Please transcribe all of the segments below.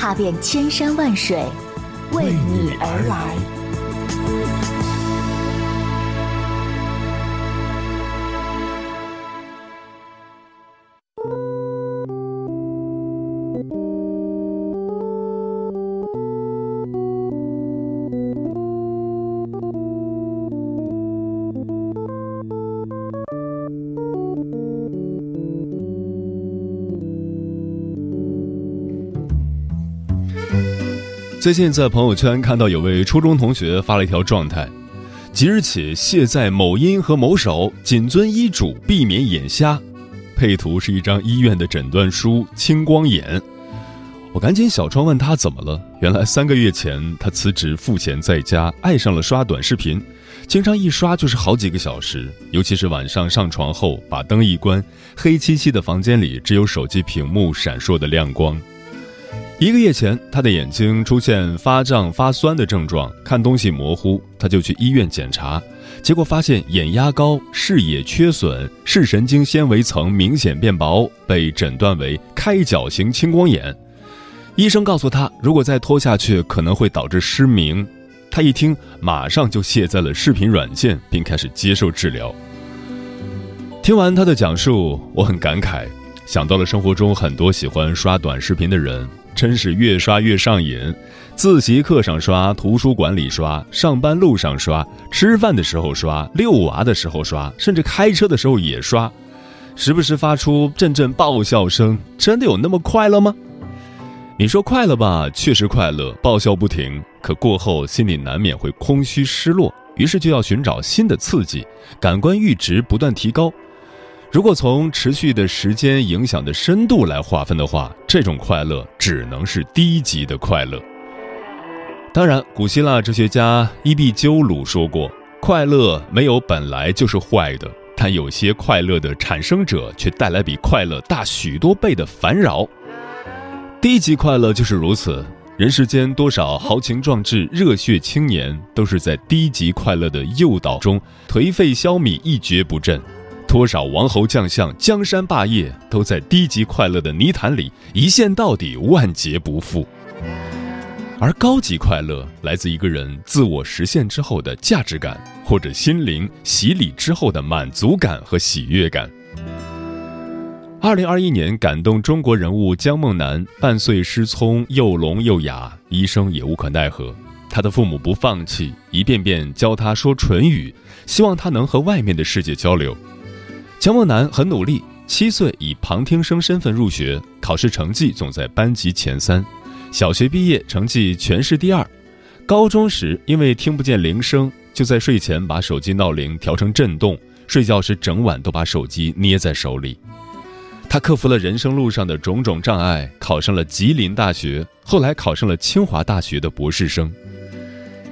踏遍千山万水，为你而来。最近在朋友圈看到有位初中同学发了一条状态：即日起卸载某音和某手，谨遵医嘱，避免眼瞎。配图是一张医院的诊断书，青光眼。我赶紧小窗问他怎么了，原来三个月前他辞职赋闲在家，爱上了刷短视频，经常一刷就是好几个小时，尤其是晚上上床后把灯一关，黑漆漆的房间里只有手机屏幕闪烁的亮光。一个月前，他的眼睛出现发胀、发酸的症状，看东西模糊，他就去医院检查，结果发现眼压高、视野缺损、视神经纤维层明显变薄，被诊断为开角型青光眼。医生告诉他，如果再拖下去，可能会导致失明。他一听，马上就卸载了视频软件，并开始接受治疗。听完他的讲述，我很感慨，想到了生活中很多喜欢刷短视频的人。真是越刷越上瘾，自习课上刷，图书馆里刷，上班路上刷，吃饭的时候刷，遛娃的时候刷，甚至开车的时候也刷，时不时发出阵阵爆笑声。真的有那么快乐吗？你说快乐吧，确实快乐，爆笑不停。可过后心里难免会空虚失落，于是就要寻找新的刺激，感官阈值不断提高。如果从持续的时间影响的深度来划分的话，这种快乐只能是低级的快乐。当然，古希腊哲学家伊壁鸠鲁说过：“快乐没有本来就是坏的，但有些快乐的产生者却带来比快乐大许多倍的烦扰。”低级快乐就是如此。人世间多少豪情壮志、热血青年，都是在低级快乐的诱导中颓废消弭、一蹶不振。多少王侯将相、江山霸业，都在低级快乐的泥潭里一陷到底，万劫不复。而高级快乐来自一个人自我实现之后的价值感，或者心灵洗礼之后的满足感和喜悦感。二零二一年感动中国人物姜梦楠半岁失聪，又聋又哑，医生也无可奈何。他的父母不放弃，一遍遍教他说唇语，希望他能和外面的世界交流。姜梦楠很努力，七岁以旁听生身份入学，考试成绩总在班级前三，小学毕业成绩全市第二。高中时因为听不见铃声，就在睡前把手机闹铃调成震动，睡觉时整晚都把手机捏在手里。他克服了人生路上的种种障碍，考上了吉林大学，后来考上了清华大学的博士生。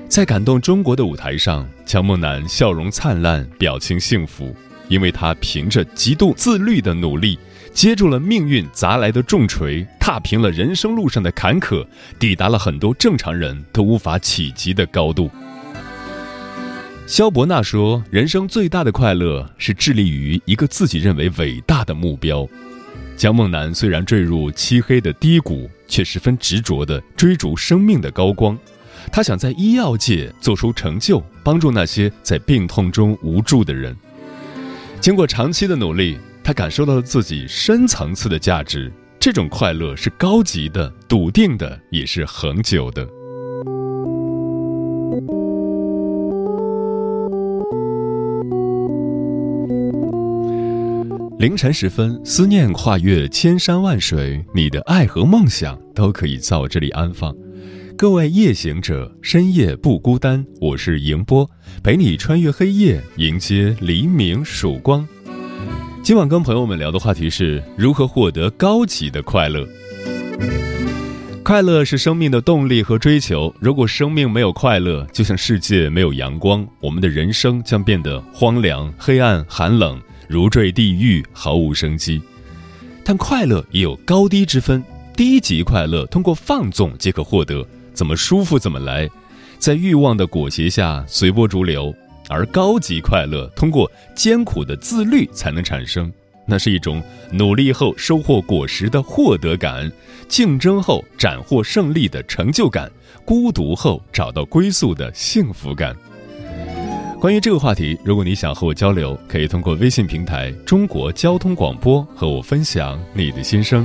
在感动中国的舞台上，姜梦楠笑容灿烂，表情幸福。因为他凭着极度自律的努力，接住了命运砸来的重锤，踏平了人生路上的坎坷，抵达了很多正常人都无法企及的高度。肖伯纳说：“人生最大的快乐是致力于一个自己认为伟大的目标。”姜梦楠虽然坠入漆黑的低谷，却十分执着地追逐生命的高光。他想在医药界做出成就，帮助那些在病痛中无助的人。经过长期的努力，他感受到了自己深层次的价值。这种快乐是高级的、笃定的，也是恒久的。凌晨时分，思念跨越千山万水，你的爱和梦想都可以在我这里安放。各位夜行者，深夜不孤单。我是迎波，陪你穿越黑夜，迎接黎明曙光。今晚跟朋友们聊的话题是如何获得高级的快乐。快乐是生命的动力和追求。如果生命没有快乐，就像世界没有阳光，我们的人生将变得荒凉、黑暗、寒冷，如坠地狱，毫无生机。但快乐也有高低之分，低级快乐通过放纵即可获得，怎么舒服怎么来，在欲望的裹挟下随波逐流；而高级快乐通过艰苦的自律才能产生。那是一种努力后收获果实的获得感，竞争后斩获胜利的成就感，孤独后找到归宿的幸福感。关于这个话题，如果你想和我交流，可以通过微信平台“中国交通广播”和我分享你的心声。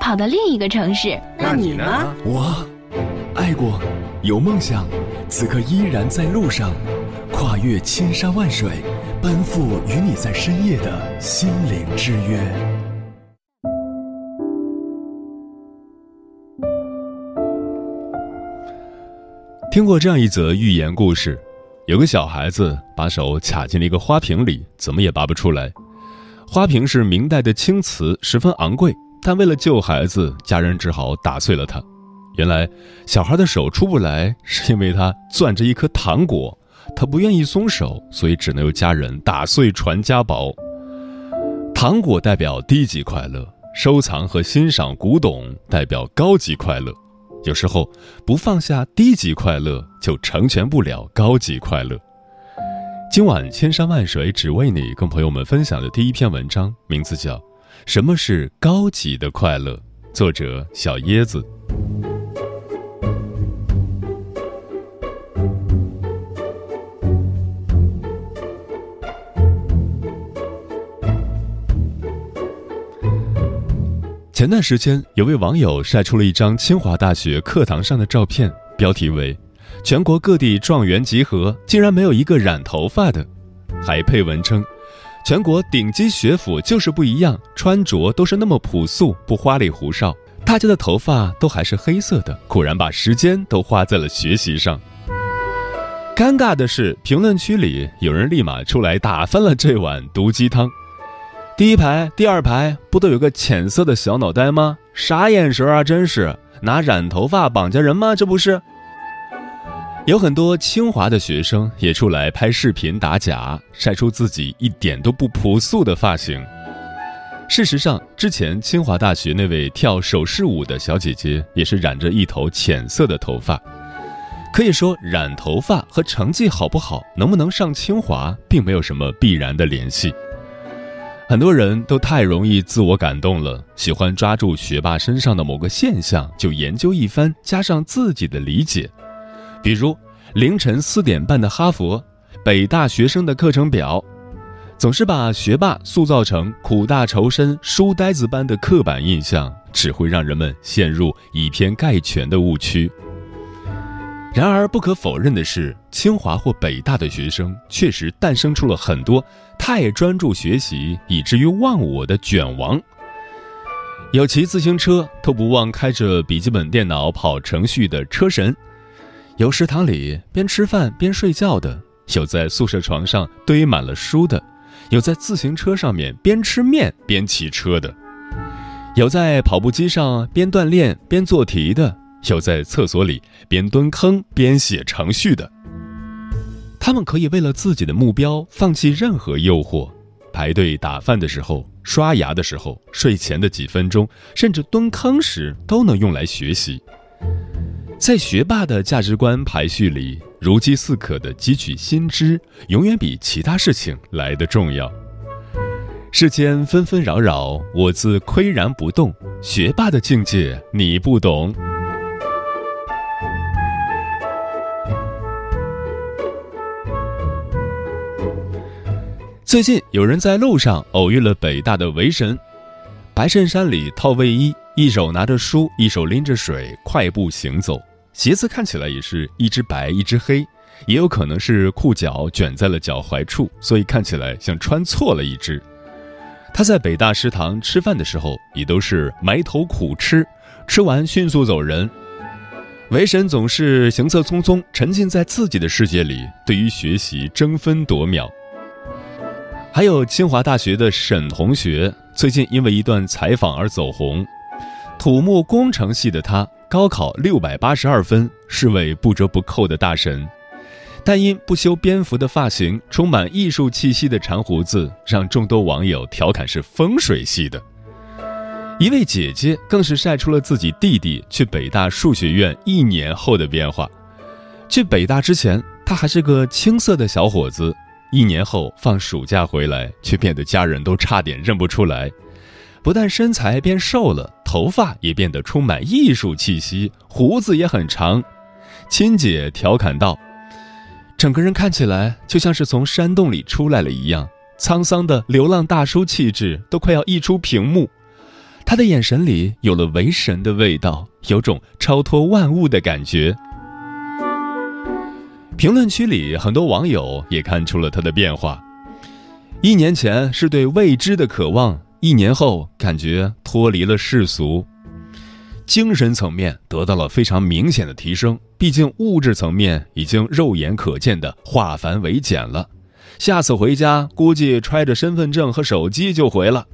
跑到另一个城市。那你呢？我。爱过，有梦想，此刻依然在路上，跨越千山万水，奔赴与你在深夜的心灵之约。听过这样一则寓言故事：有个小孩子把手卡进了一个花瓶里，怎么也拔不出来。花瓶是明代的青瓷，十分昂贵，但为了救孩子，家人只好打碎了它。原来，小孩的手出不来，是因为他攥着一颗糖果，他不愿意松手，所以只能由家人打碎传家宝。糖果代表低级快乐，收藏和欣赏古董代表高级快乐。有时候，不放下低级快乐，就成全不了高级快乐。今晚千山万水只为你，跟朋友们分享的第一篇文章，名字叫《什么是高级的快乐》，作者小椰子。前段时间，有位网友晒出了一张清华大学课堂上的照片，标题为“全国各地状元集合，竟然没有一个染头发的”，还配文称：“全国顶级学府就是不一样，穿着都是那么朴素，不花里胡哨，大家的头发都还是黑色的，果然把时间都花在了学习上。”尴尬的是，评论区里有人立马出来打翻了这碗毒鸡汤。第一排、第二排不都有个浅色的小脑袋吗？啥眼神啊！真是拿染头发绑架人吗？这不是？有很多清华的学生也出来拍视频打假，晒出自己一点都不朴素的发型。事实上，之前清华大学那位跳手势舞的小姐姐也是染着一头浅色的头发。可以说，染头发和成绩好不好、能不能上清华，并没有什么必然的联系。很多人都太容易自我感动了，喜欢抓住学霸身上的某个现象就研究一番，加上自己的理解。比如凌晨四点半的哈佛、北大学生的课程表，总是把学霸塑造成苦大仇深、书呆子般的刻板印象，只会让人们陷入以偏概全的误区。然而，不可否认的是，清华或北大的学生确实诞生出了很多太专注学习以至于忘我的卷王。有骑自行车都不忘开着笔记本电脑跑程序的车神，有食堂里边吃饭边睡觉的，有在宿舍床上堆满了书的，有在自行车上面边吃面边骑车的，有在跑步机上边锻炼边做题的。有在厕所里边蹲坑边写程序的，他们可以为了自己的目标放弃任何诱惑，排队打饭的时候、刷牙的时候、睡前的几分钟，甚至蹲坑时都能用来学习。在学霸的价值观排序里，如饥似渴的汲取新知，永远比其他事情来的重要。世间纷纷扰扰，我自岿然不动。学霸的境界你不懂。最近有人在路上偶遇了北大的韦神，白衬衫里套卫衣，一手拿着书，一手拎着水，快步行走。鞋子看起来也是一只白一只黑，也有可能是裤脚卷在了脚踝处，所以看起来像穿错了一只。他在北大食堂吃饭的时候，也都是埋头苦吃，吃完迅速走人。韦神总是行色匆匆，沉浸在自己的世界里，对于学习争分夺秒。还有清华大学的沈同学，最近因为一段采访而走红。土木工程系的他，高考六百八十二分，是位不折不扣的大神。但因不修边幅的发型、充满艺术气息的长胡子，让众多网友调侃是风水系的。一位姐姐更是晒出了自己弟弟去北大数学院一年后的变化。去北大之前，他还是个青涩的小伙子。一年后放暑假回来，却变得家人都差点认不出来。不但身材变瘦了，头发也变得充满艺术气息，胡子也很长。亲姐调侃道：“整个人看起来就像是从山洞里出来了一样，沧桑的流浪大叔气质都快要溢出屏幕。他的眼神里有了为神的味道，有种超脱万物的感觉。”评论区里很多网友也看出了他的变化。一年前是对未知的渴望，一年后感觉脱离了世俗，精神层面得到了非常明显的提升。毕竟物质层面已经肉眼可见的化繁为简了。下次回家估计揣着身份证和手机就回了。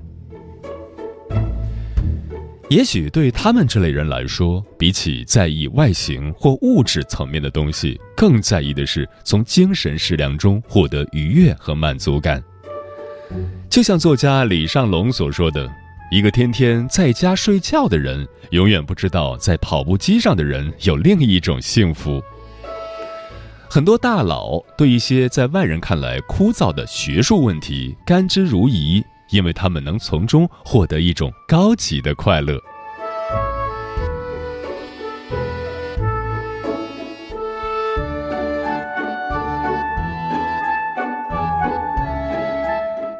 也许对他们这类人来说，比起在意外形或物质层面的东西，更在意的是从精神食粮中获得愉悦和满足感。就像作家李尚龙所说的：“一个天天在家睡觉的人，永远不知道在跑步机上的人有另一种幸福。”很多大佬对一些在外人看来枯燥的学术问题甘之如饴。因为他们能从中获得一种高级的快乐。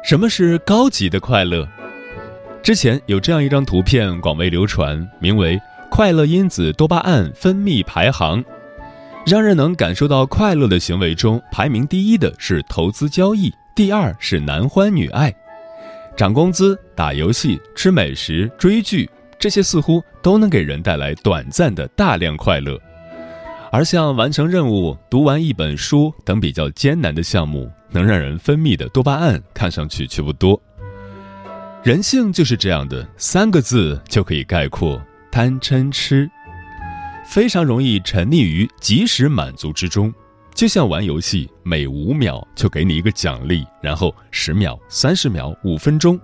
什么是高级的快乐？之前有这样一张图片广为流传，名为“快乐因子多巴胺分泌排行”，让人能感受到快乐的行为中，排名第一的是投资交易，第二是男欢女爱。涨工资、打游戏、吃美食、追剧，这些似乎都能给人带来短暂的大量快乐，而像完成任务、读完一本书等比较艰难的项目，能让人分泌的多巴胺看上去却不多。人性就是这样的，三个字就可以概括：贪嗔痴，非常容易沉溺于即时满足之中。就像玩游戏，每五秒就给你一个奖励，然后十秒、三十秒、五分钟，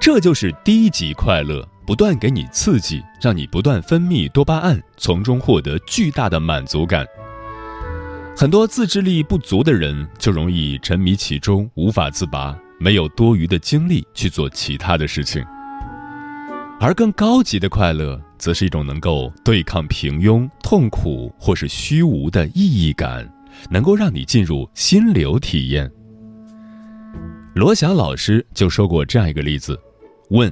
这就是低级快乐，不断给你刺激，让你不断分泌多巴胺，从中获得巨大的满足感。很多自制力不足的人就容易沉迷其中，无法自拔，没有多余的精力去做其他的事情。而更高级的快乐，则是一种能够对抗平庸、痛苦或是虚无的意义感。能够让你进入心流体验。罗翔老师就说过这样一个例子：问，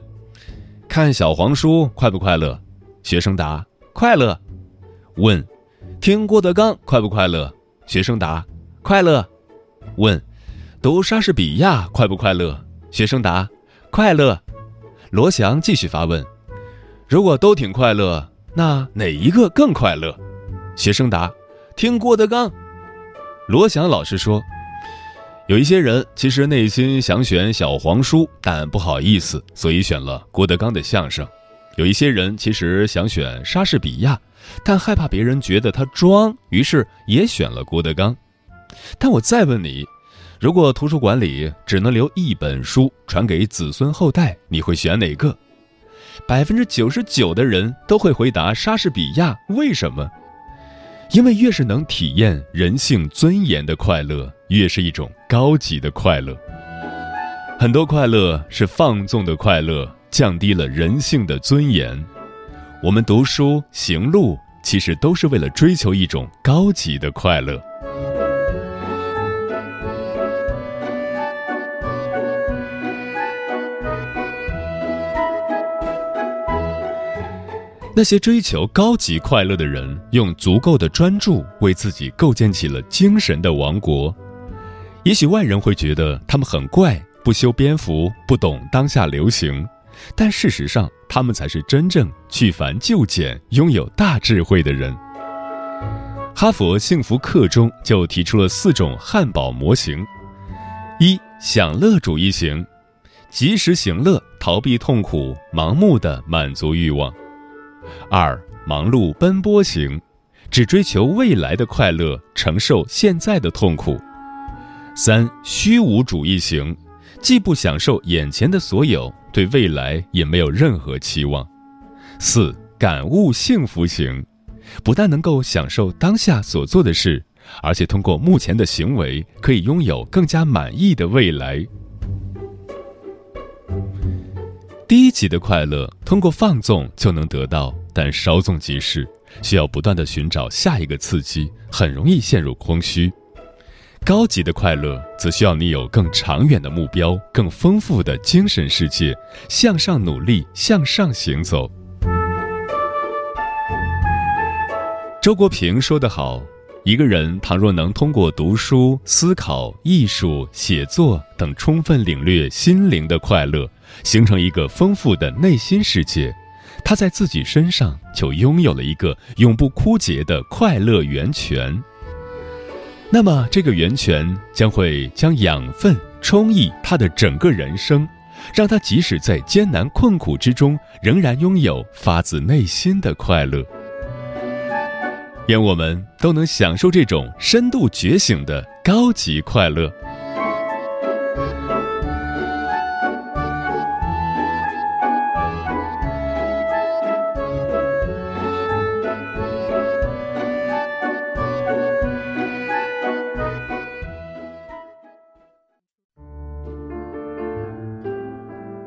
看小黄书快不快乐？学生答：快乐。问，听郭德纲快不快乐？学生答：快乐。问，读莎士比亚快不快乐？学生答：快乐。罗翔继续发问：如果都挺快乐，那哪一个更快乐？学生答：听郭德纲。罗翔老师说：“有一些人其实内心想选小黄书，但不好意思，所以选了郭德纲的相声；有一些人其实想选莎士比亚，但害怕别人觉得他装，于是也选了郭德纲。但我再问你，如果图书馆里只能留一本书传给子孙后代，你会选哪个？百分之九十九的人都会回答莎士比亚，为什么？”因为越是能体验人性尊严的快乐，越是一种高级的快乐。很多快乐是放纵的快乐，降低了人性的尊严。我们读书行路其实都是为了追求一种高级的快乐。那些追求高级快乐的人用足够的专注为自己构建起了精神的王国。也许外人会觉得他们很怪不修边幅不懂当下流行。但事实上，他们才是真正去繁就简、拥有大智慧的人。哈佛幸福课中就提出了四种汉堡模型：一、享乐主义型，及时行乐，逃避痛苦，盲目的满足欲望；二、忙碌奔波型，只追求未来的快乐，承受现在的痛苦；三、虚无主义型，既不享受眼前的所有，对未来也没有任何期望；四、感悟幸福型。不但能够享受当下所做的事，而且通过目前的行为可以拥有更加满意的未来。低级的快乐通过放纵就能得到，但稍纵即逝，需要不断的寻找下一个刺激，很容易陷入空虚。高级的快乐则需要你有更长远的目标，更丰富的精神世界，向上努力，向上行走。周国平说得好：“一个人倘若能通过读书、思考、艺术、写作等，充分领略心灵的快乐，形成一个丰富的内心世界，他在自己身上就拥有了一个永不枯竭的快乐源泉。那么，这个源泉将会将养分充溢他的整个人生，让他即使在艰难困苦之中，仍然拥有发自内心的快乐。”愿我们都能享受这种深度觉醒的高级快乐。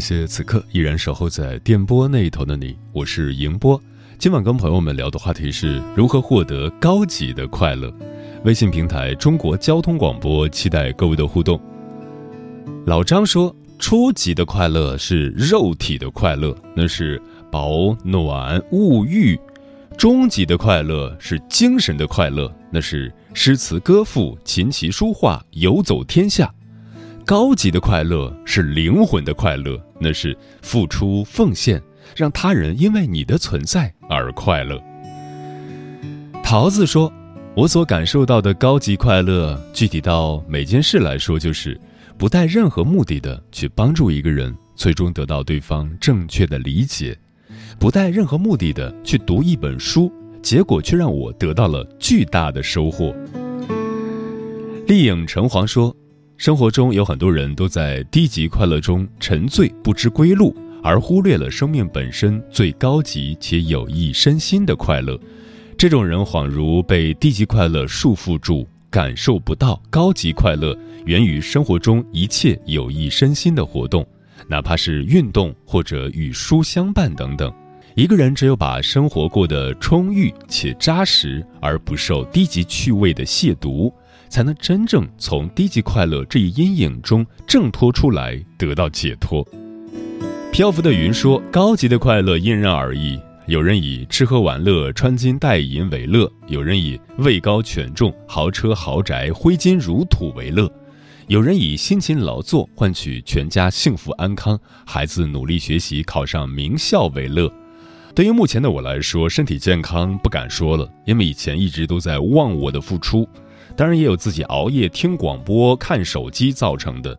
感谢此刻依然守候在电波那一头的你，我是迎波。今晚跟朋友们聊的话题是如何获得高级的快乐。微信平台中国交通广播，期待各位的互动。老张说，初级的快乐是肉体的快乐，那是保暖物欲；中级的快乐是精神的快乐，那是诗词歌赋、琴棋书画、游走天下。高级的快乐是灵魂的快乐，那是付出奉献，让他人因为你的存在而快乐。桃子说：“我所感受到的高级快乐，具体到每件事来说，就是不带任何目的的去帮助一个人，最终得到对方正确的理解；不带任何目的的去读一本书，结果却让我得到了巨大的收获。”丽影橙黄说。生活中有很多人都在低级快乐中沉醉不知归路，而忽略了生命本身最高级且有益身心的快乐。这种人恍如被低级快乐束缚住，感受不到高级快乐源于生活中一切有益身心的活动，哪怕是运动或者与书相伴等等。一个人只有把生活过得充裕且扎实，而不受低级趣味的亵渎。才能真正从低级快乐这一阴影中挣脱出来，得到解脱。漂浮的云说：“高级的快乐因人而异，有人以吃喝玩乐、穿金戴银为乐，有人以位高权重、豪车豪宅、挥金如土为乐，有人以辛勤劳作换取全家幸福安康、孩子努力学习考上名校为乐。”对于目前的我来说，身体健康不敢说了，因为以前一直都在忘我的付出。当然也有自己熬夜听广播、看手机造成的。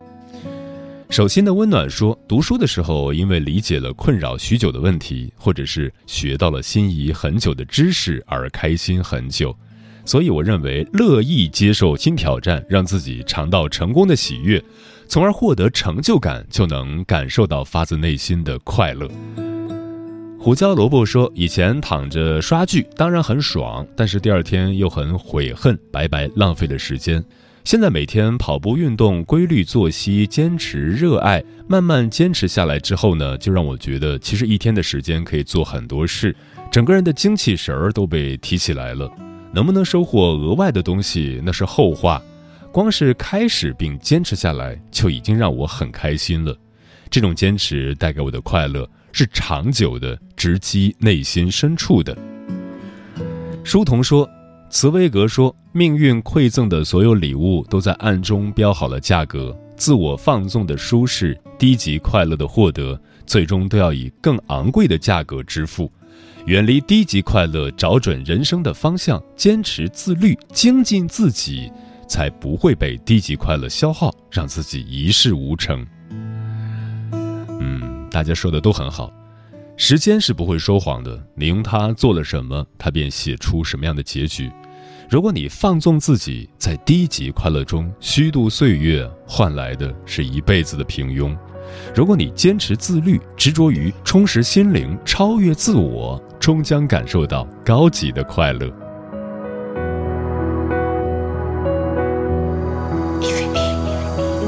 手心的温暖说，读书的时候，因为理解了困扰许久的问题，或者是学到了心仪很久的知识而开心很久。所以我认为，乐意接受新挑战，让自己尝到成功的喜悦，从而获得成就感，就能感受到发自内心的快乐。胡椒萝卜说：“以前躺着刷剧，当然很爽，但是第二天又很悔恨，白白浪费了时间。现在每天跑步运动，规律作息，坚持热爱，慢慢坚持下来之后呢，就让我觉得，其实一天的时间可以做很多事，整个人的精气神儿都被提起来了。能不能收获额外的东西，那是后话。光是开始并坚持下来，就已经让我很开心了。这种坚持带给我的快乐。”是长久的，直击内心深处的。书童说：“茨威格说，命运馈赠的所有礼物都在暗中标好了价格。自我放纵的舒适，低级快乐的获得，最终都要以更昂贵的价格支付。远离低级快乐，找准人生的方向，坚持自律，精进自己，才不会被低级快乐消耗，让自己一事无成。”大家说的都很好，时间是不会说谎的。你用它做了什么，它便写出什么样的结局。如果你放纵自己，在低级快乐中虚度岁月，换来的是一辈子的平庸；如果你坚持自律，执着于充实心灵，超越自我，终将感受到高级的快乐。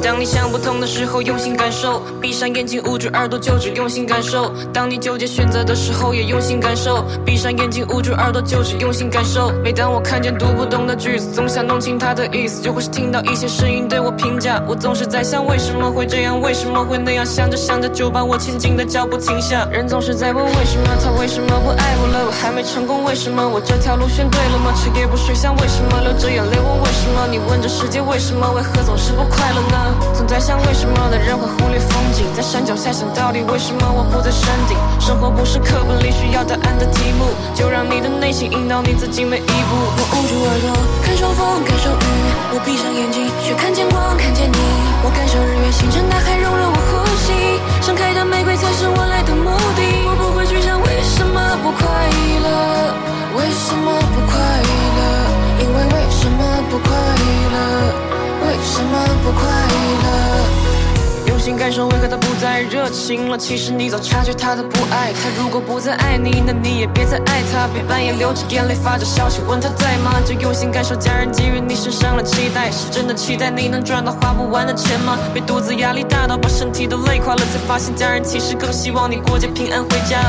当你想不通的时候，用心感受；闭上眼睛，捂住耳朵，就只用心感受。当你纠结选择的时候，也用心感受；闭上眼睛，捂住耳朵，就只用心感受。每当我看见读不懂的句子，总想弄清它的意思，就会是听到一些声音对我评价。我总是在想，为什么会这样？为什么会那样？想着想着，就把我前进的脚步停下。人总是在问为什么，他为什么不爱我了？我还没成功，为什么？我这条路选对了吗？彻夜不睡，想为什么？流着眼泪问为什么？你问这世界为什么？为何总是不快乐呢？总在想为什么的人会忽略风景，在山脚下想到底为什么我不在山顶？生活不是课本里需要答案的题目，就让你的内心引导你自己每一步。我捂住耳朵，感受风，感受雨；我闭上眼睛，却看见光，看见你。我感受日月星辰，大海融入我呼吸。盛开的玫瑰才是我来的目的。我不会去想为什么不快乐，为什么不快乐？热情了？其实你早察觉他的不爱。他如果不再爱你，那你也别再爱他。别半夜流着眼泪发着消息问他在吗？就用心感受家人给予你身上的期待，是真的期待你能赚到花不完的钱吗？别独自压力大到把身体都累垮了，才发现家人其实更希望你过节平安回家。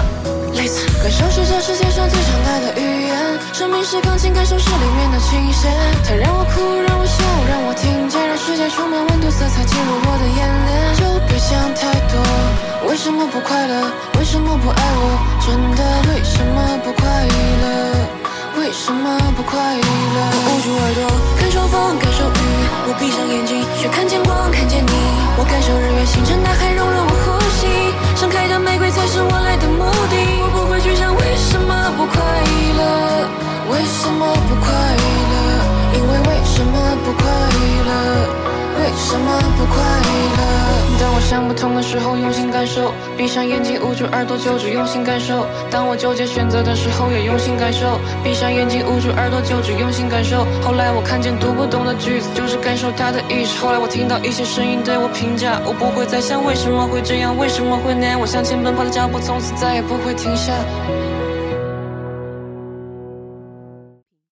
类似，感受是这世界上最强大的语言。生命是钢琴，感受是里面的琴弦。它让我哭，让我笑，让我听见，让世界充满温度，色彩进入我的眼帘。就别想太多，为什么不快乐？为什么不爱我？真的，为什么不快乐？为什么不快乐？我捂住耳朵，感受风，感受雨。我闭上眼睛，却看见光，看见你。我感受日月星辰，大海融入我呼吸。盛开的玫瑰才是我来的目的。我不会去想为什么不快乐，为什么不快乐？因为为什么不快乐？为什么不快乐？当我想不通的时候，用心感受；闭上眼睛，捂住耳朵，就只用心感受。当我纠结选择的时候，也用心感受。闭上眼睛，捂住耳朵，就只用心感受。后来我看见读不懂的句子，就是感受它的意思。后来我听到一些声音对我评价，我不会再想为什么会这样，为什么会那样。我向前奔跑的脚步，从此再也不会停下。